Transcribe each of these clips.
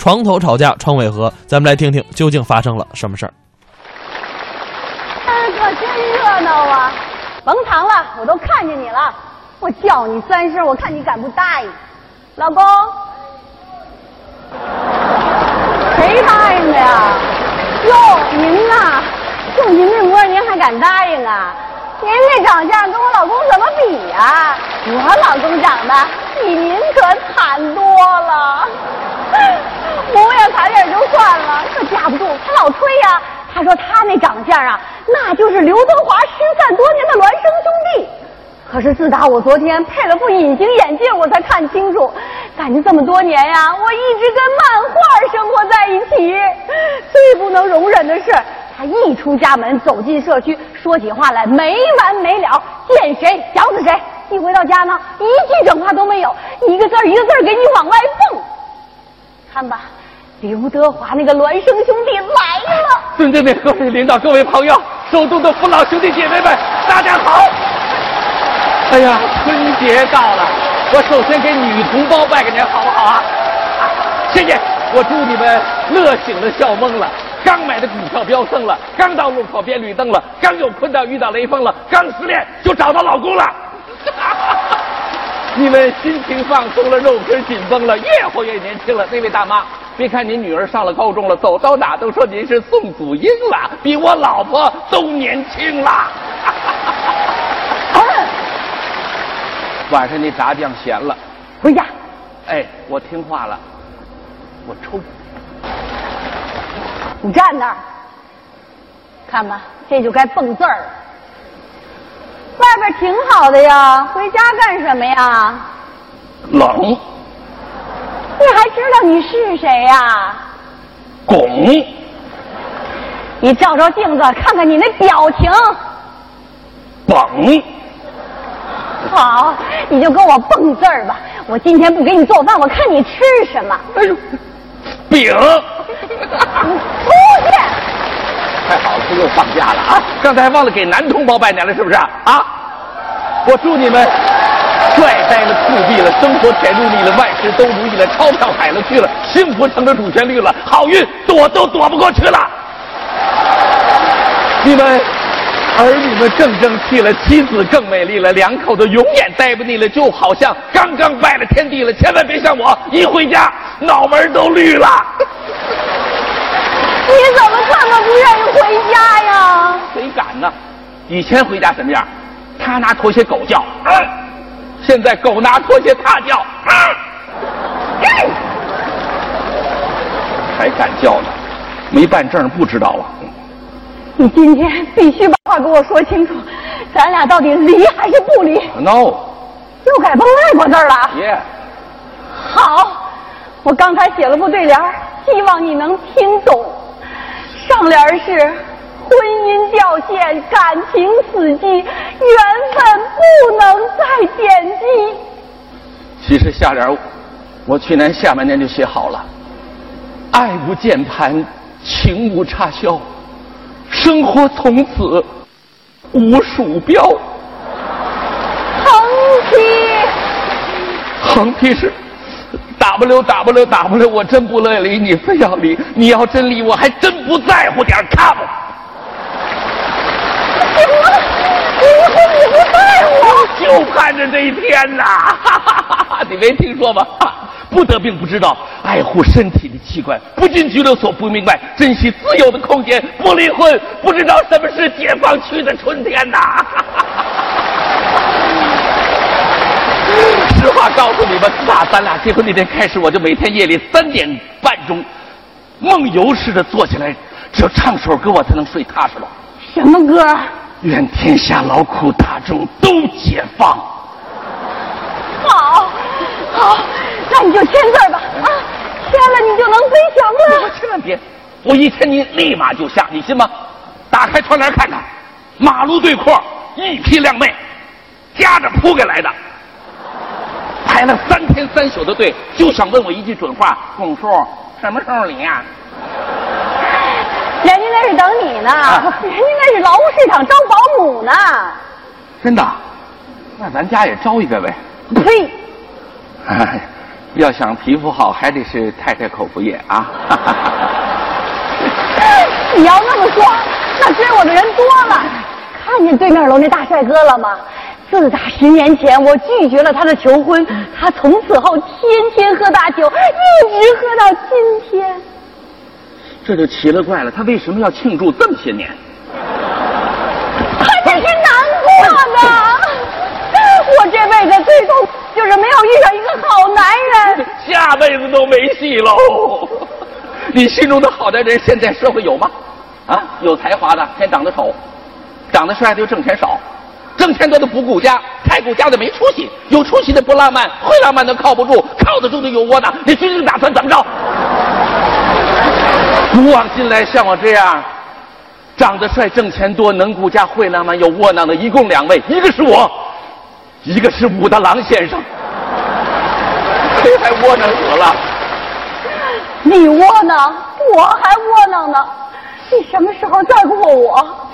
床头吵架床尾和，咱们来听听究竟发生了什么事儿。可真热闹啊！甭藏了，我都看见你了。我叫你三声，我看你敢不答应。老公，谁答应的呀？哟，您呐，就您这模样，您还敢答应啊？您这长相跟我老公怎么比呀？我老公长得比您可惨多了，模样残点就算了，可架不住他老吹呀。他说他那长相啊，那就是刘德华失散多年的孪生兄弟。可是自打我昨天配了副隐形眼镜，我才看清楚，感觉这么多年呀，我一直跟漫画生活在一起。最不能容忍的是，他一出家门，走进社区，说起话来没完没了，见谁想死谁。一回到家呢，一句整话都没有，一个字一个字给你往外蹦。看吧。刘德华那个孪生兄弟来了！尊敬的各位领导、各位朋友、首都的父老兄弟姐妹们，大家好！哎呀，春节到了，我首先给女同胞拜个年，好不好啊？谢谢！我祝你们乐醒了，笑懵了。刚买的股票飙升了，刚到路口变绿灯了，刚有困难遇到雷锋了，刚失恋就找到老公了。你们心情放松了，肉根紧绷了，越活越年轻了。那位大妈。别看您女儿上了高中了，走到哪都说您是宋祖英了，比我老婆都年轻了。晚上那炸酱咸了，回家。哎，我听话了，我抽。你站那儿，看吧，这就该蹦字儿。外边挺好的呀，回家干什么呀？冷。你还知道你是谁呀？拱。你照照镜子，看看你那表情。蹦。好，你就跟我蹦字儿吧。我今天不给你做饭，我看你吃什么。哎呦，饼。出去。太好了，又放假了啊！刚才忘了给男同胞拜年了，是不是啊？我祝你们。帅呆了，酷毙了，生活甜如蜜了，万事都如意了，钞票海了去了，幸福成了主旋律了，好运躲都躲不过去了。你们儿女们更争气了，妻子更美丽了，两口子永远待不腻了，就好像刚刚拜了天地了。千万别像我，一回家脑门都绿了。你怎么这么不愿意回家呀？谁敢呢？以前回家什么样？他拿拖鞋狗叫。现在狗拿拖鞋他叫啊，还敢叫呢？没办证不知道啊？你今天必须把话给我说清楚，咱俩到底离还是不离？No。又改蹦外国字了？Yeah。好，我刚才写了副对联，希望你能听懂。上联是。婚姻掉线，感情死机，缘分不能再惦记。其实下联我去年下半年就写好了，爱无键盘，情无插销，生活从此无鼠标。横批，横批是 W W W，我真不乐意理你，非要理，你要真理，我还真不在乎点 com。行了，就盼着这一天呐！你没听说吗？不得病不知道，爱护身体的器官，不进拘留所不明白，珍惜自由的空间，不离婚不知道什么是解放区的春天呐！实话告诉你们，自打咱俩结婚那天开始，我就每天夜里三点半钟，梦游似的坐起来，只要唱首歌我才能睡踏实了。什么歌？愿天下劳苦大众都解放。好，好，那你就签字吧。啊，签了你就能飞翔了。千万别，我一签你立马就下，你信吗？打开窗帘看看，马路对阔一批靓妹，夹着铺盖来的，排了三天三宿的队，就想问我一句准话：巩叔，什么时候离呀？人家那是等你呢，人家那是劳务市场招保姆呢。真的？那咱家也招一个呗。呸！要想皮肤好，还得是太太口服液啊。你要那么说，那追我的人多了。看见对面楼那大帅哥了吗？自打十年前我拒绝了他的求婚，他从此后天天喝大酒，一直喝到今天。这就奇了怪了，他为什么要庆祝这么些年？他真是难过呢。我这辈子最痛就是没有遇上一个好男人，下辈子都没戏喽。你心中的好男人，现在社会有吗？啊，有才华的先长得丑，长得帅的又挣钱少，挣钱多的不顾家，太顾家的没出息，有出息的不浪漫，会浪漫的靠不住，靠得住的有窝囊。你究竟打算怎么着？古往今来，像我这样长得帅、挣钱多、能顾家、会浪漫、又窝囊的，一共两位，一个是我，一个是武大郎先生。谁还窝囊死了？你窝囊，我还窝囊呢。你什么时候在乎过我？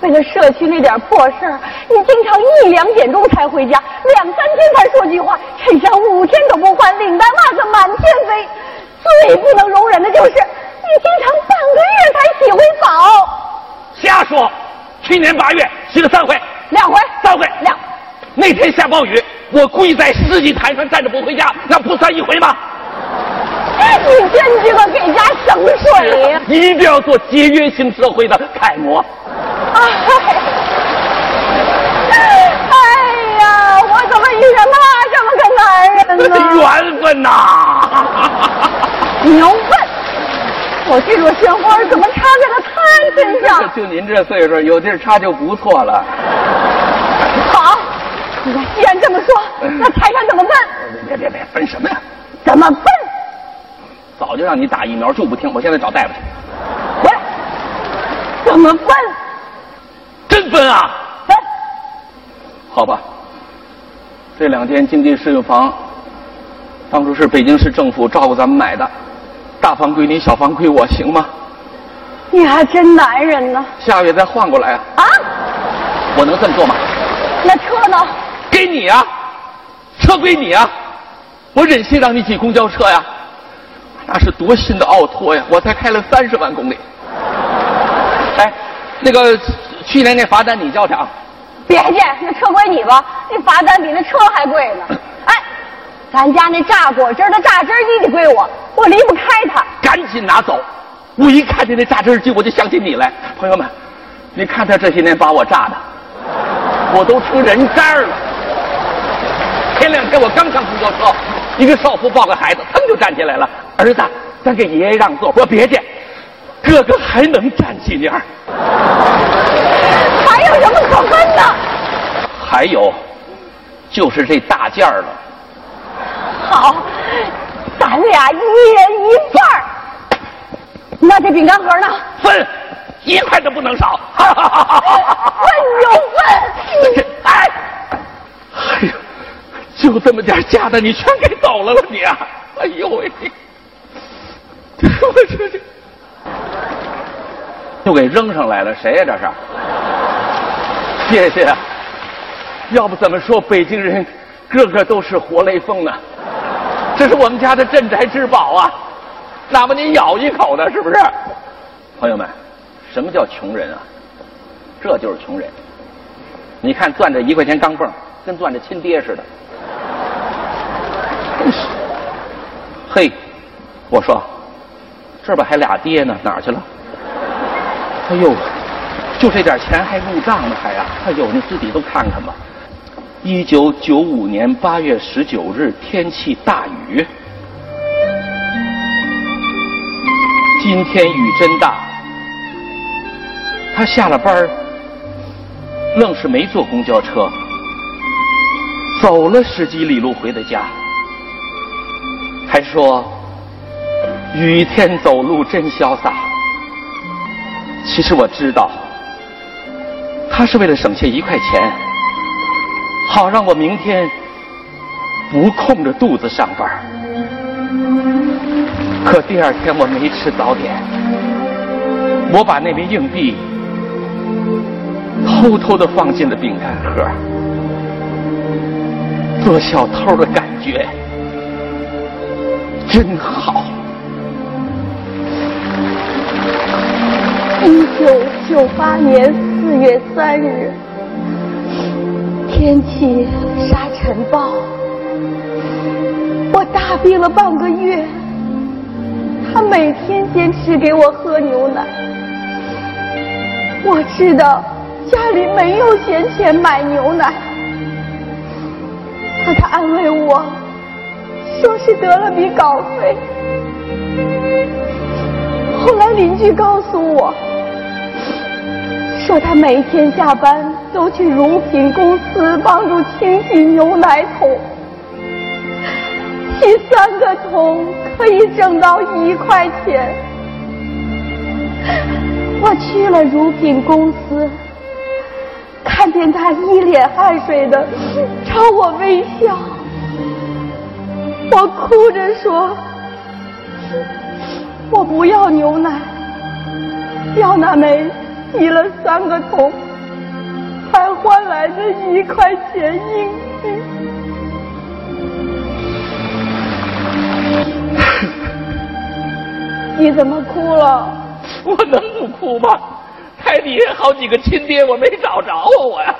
为了社区那点破事儿，你经常一两点钟才回家，两三天才说句话，衬衫五天都不换，领带袜子满天飞。最不能容忍的就是你经常半个月才洗回澡。瞎说！去年八月洗了三回，两回，三回，两。那天下暴雨，我故意在世纪坛上站着不回家，那不算一回吗？你真知道给家省水呀！一定要做节约型社会的楷模。哎呀，我怎么遇上他这么个男人呢？缘分呐！牛粪！我这朵鲜花怎么插在了他身上？就您这岁数，有地儿插就不错了。好，既然这么说，那财产怎么分？别别别，分什么呀？怎么分？早就让你打疫苗，就不听。我现在找大夫去。回来。怎么分？真分啊？分。好吧。这两天经济适用房，当初是北京市政府照顾咱们买的，大房归你，小房归我，行吗？你还真男人呢。下个月再换过来啊。啊？我能这么做吗？那车呢？给你啊，车归你啊，我忍心让你挤公交车呀？那是多新的奥拓呀！我才开了三十万公里。哎，那个去年那罚单你交去啊？别介，那车归你吧，那罚单比那车还贵呢。哎，咱家那榨果汁的榨汁机得归我，我离不开它。赶紧拿走！我一看见那榨汁机，我就想起你来。朋友们，你看他这些年把我榨的，我都成人渣了。前两天我刚上公交车，一个少妇抱个孩子，腾就站起来了。儿子，咱给爷爷让座。我别介，哥哥还能站几年？还有什么可恨的？还有，就是这大件儿了。好，咱俩一人一半儿。那这饼干盒呢？分，一块都不能少。分就分。哎，哎呦，就这么点家的，你全给走了了你啊！哎呦喂！我这这，又给扔上来了，谁呀？这是？谢谢。要不怎么说北京人个个都是活雷锋呢？这是我们家的镇宅之宝啊！哪怕您咬一口呢，是不是？朋友们，什么叫穷人啊？这就是穷人。你看攥着一块钱钢镚，跟攥着亲爹似的。嘿，我说。这边还俩爹呢，哪儿去了？哎呦，就这点钱还入账呢，还呀！哎呦，你自己都看看吧。一九九五年八月十九日，天气大雨。今天雨真大。他下了班愣是没坐公交车，走了十几里路回的家，还说。雨天走路真潇洒。其实我知道，他是为了省下一块钱，好让我明天不空着肚子上班。可第二天我没吃早点，我把那枚硬币偷偷的放进了饼干盒，做小偷的感觉真好。一九九八年四月三日，天气沙尘暴，我大病了半个月。他每天坚持给我喝牛奶，我知道家里没有闲钱买牛奶，可他安慰我，说是得了笔稿费。后来邻居告诉我。说他每天下班都去乳品公司帮助清洗牛奶桶，洗三个桶可以挣到一块钱。我去了乳品公司，看见他一脸汗水的朝我微笑，我哭着说：“我不要牛奶，要那枚。”洗了三个桶，换来的一块钱硬币。你怎么哭了？我能不哭吗？台底下好几个亲爹，我没找着啊！我呀。